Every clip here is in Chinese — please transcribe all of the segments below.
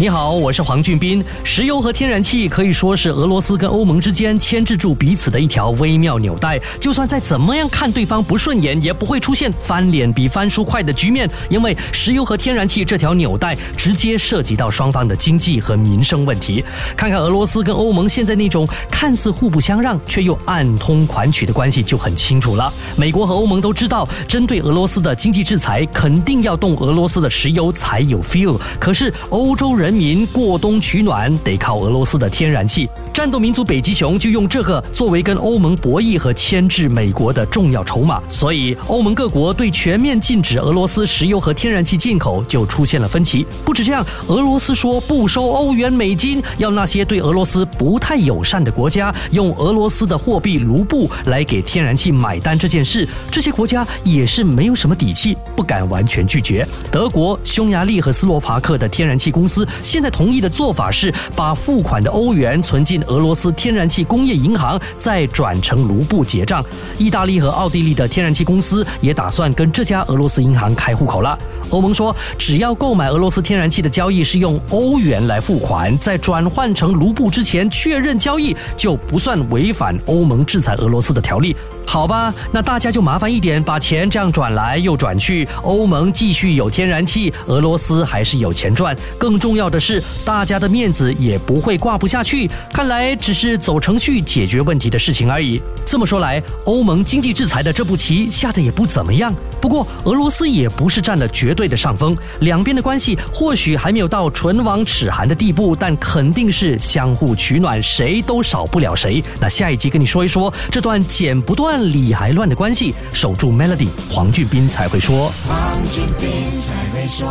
你好，我是黄俊斌。石油和天然气可以说是俄罗斯跟欧盟之间牵制住彼此的一条微妙纽带。就算再怎么样看对方不顺眼，也不会出现翻脸比翻书快的局面。因为石油和天然气这条纽带直接涉及到双方的经济和民生问题。看看俄罗斯跟欧盟现在那种看似互不相让却又暗通款曲的关系就很清楚了。美国和欧盟都知道，针对俄罗斯的经济制裁肯定要动俄罗斯的石油才有 feel。可是欧洲人。人民过冬取暖得靠俄罗斯的天然气，战斗民族北极熊就用这个作为跟欧盟博弈和牵制美国的重要筹码，所以欧盟各国对全面禁止俄罗斯石油和天然气进口就出现了分歧。不止这样，俄罗斯说不收欧元美金，要那些对俄罗斯不太友善的国家用俄罗斯的货币卢布来给天然气买单。这件事，这些国家也是没有什么底气，不敢完全拒绝。德国、匈牙利和斯洛伐克的天然气公司。现在同意的做法是把付款的欧元存进俄罗斯天然气工业银行，再转成卢布结账。意大利和奥地利的天然气公司也打算跟这家俄罗斯银行开户口了。欧盟说，只要购买俄罗斯天然气的交易是用欧元来付款，在转换成卢布之前确认交易，就不算违反欧盟制裁俄罗斯的条例。好吧，那大家就麻烦一点，把钱这样转来又转去，欧盟继续有天然气，俄罗斯还是有钱赚。更重要的是，大家的面子也不会挂不下去。看来只是走程序解决问题的事情而已。这么说来，欧盟经济制裁的这步棋下的也不怎么样。不过，俄罗斯也不是占了绝对的上风，两边的关系或许还没有到唇亡齿寒的地步，但肯定是相互取暖，谁都少不了谁。那下一集跟你说一说这段剪不断。理还乱的关系，守住 Melody，黄俊斌才会说。黄俊斌才会说。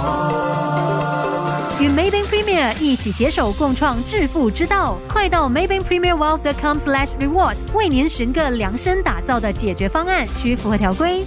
与 Maybank Premier 一起携手共创致富之道，快到 Maybank Premier Wealth.com/slash rewards，为您寻个量身打造的解决方案，需符合条规。